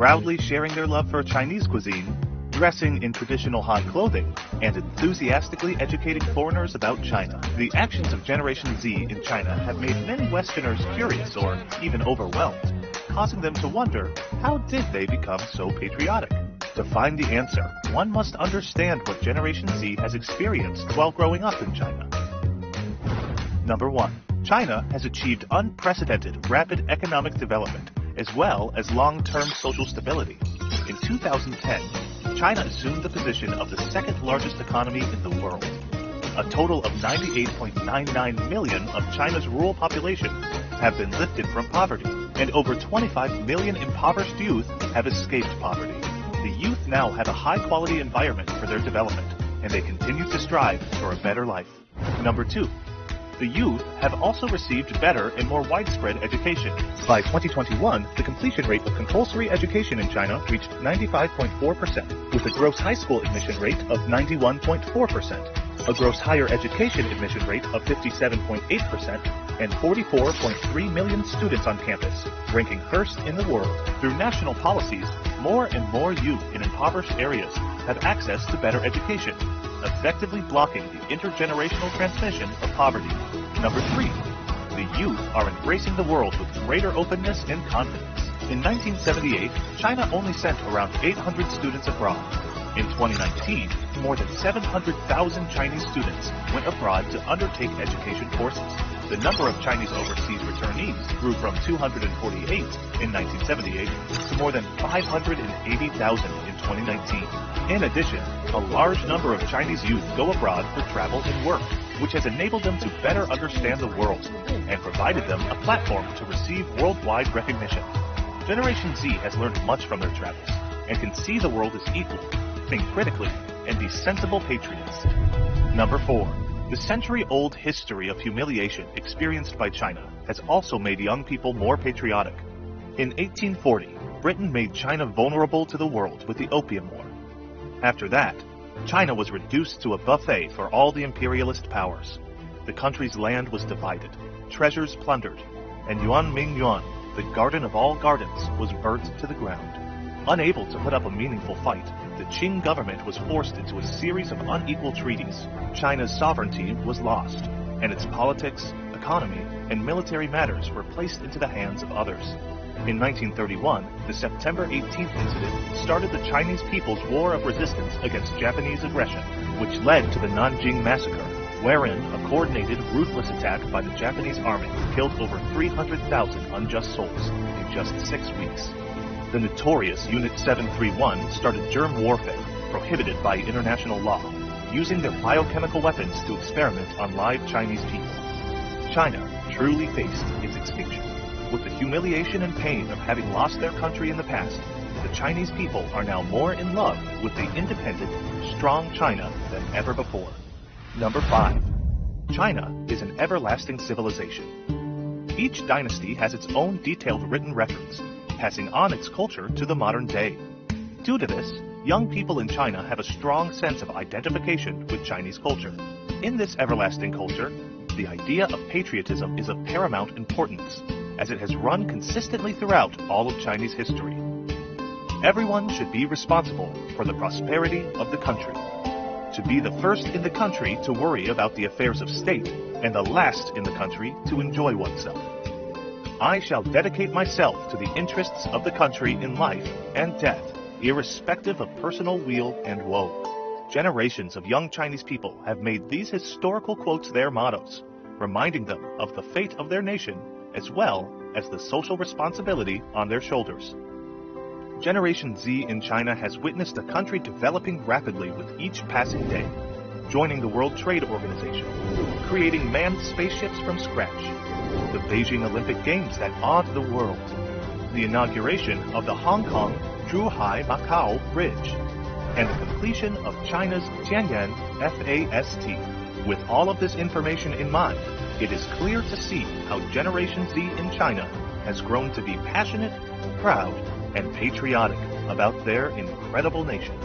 proudly sharing their love for Chinese cuisine, dressing in traditional Han clothing, and enthusiastically educating foreigners about China. The actions of Generation Z in China have made many Westerners curious or even overwhelmed, causing them to wonder how did they become so patriotic? To find the answer, one must understand what Generation Z has experienced while growing up in China. Number 1. China has achieved unprecedented rapid economic development as well as long-term social stability. In 2010, China assumed the position of the second largest economy in the world. A total of 98.99 million of China's rural population have been lifted from poverty, and over 25 million impoverished youth have escaped poverty. The youth now have a high-quality environment for their development, and they continue to strive for a better life. Number two, the youth have also received better and more widespread education. By 2021, the completion rate of compulsory education in China reached 95.4%, with a gross high school admission rate of 91.4%, a gross higher education admission rate of 57.8%, and 44.3 million students on campus, ranking first in the world. Through national policies, more and more youth in impoverished areas have access to better education, effectively blocking the intergenerational transmission of poverty. Number three, the youth are embracing the world with greater openness and confidence. In 1978, China only sent around 800 students abroad. In 2019, more than 700,000 Chinese students went abroad to undertake education courses. The number of Chinese overseas returnees grew from 248 in 1978 to more than 580,000 in 2019. In addition, a large number of Chinese youth go abroad for travel and work, which has enabled them to better understand the world and provided them a platform to receive worldwide recognition. Generation Z has learned much from their travels and can see the world as equal, think critically, and be sensible patriots. Number 4. The century-old history of humiliation experienced by China has also made young people more patriotic. In 1840, Britain made China vulnerable to the world with the Opium War. After that, China was reduced to a buffet for all the imperialist powers. The country's land was divided, treasures plundered, and Yuan Ming Yuan, the garden of all gardens, was burnt to the ground. Unable to put up a meaningful fight, the Qing government was forced into a series of unequal treaties. China's sovereignty was lost, and its politics, economy, and military matters were placed into the hands of others. In 1931, the September 18th incident started the Chinese People's War of Resistance against Japanese aggression, which led to the Nanjing Massacre, wherein a coordinated, ruthless attack by the Japanese army killed over 300,000 unjust souls in just six weeks. The notorious Unit 731 started germ warfare, prohibited by international law, using their biochemical weapons to experiment on live Chinese people. China truly faced its extinction. With the humiliation and pain of having lost their country in the past, the Chinese people are now more in love with the independent, strong China than ever before. Number 5. China is an everlasting civilization. Each dynasty has its own detailed written records, passing on its culture to the modern day. Due to this, young people in China have a strong sense of identification with Chinese culture. In this everlasting culture, the idea of patriotism is of paramount importance as it has run consistently throughout all of Chinese history. Everyone should be responsible for the prosperity of the country. To be the first in the country to worry about the affairs of state, and the last in the country to enjoy oneself. I shall dedicate myself to the interests of the country in life and death, irrespective of personal weal and woe. Generations of young Chinese people have made these historical quotes their mottos, reminding them of the fate of their nation as well as the social responsibility on their shoulders. Generation Z in China has witnessed the country developing rapidly with each passing day, joining the World Trade Organization, creating manned spaceships from scratch, the Beijing Olympic Games that awed the world, the inauguration of the Hong Kong Zhuhai Macau Bridge, and the completion of China's Tianyan FAST. With all of this information in mind, it is clear to see how Generation Z in China has grown to be passionate, proud, and patriotic about their incredible nation.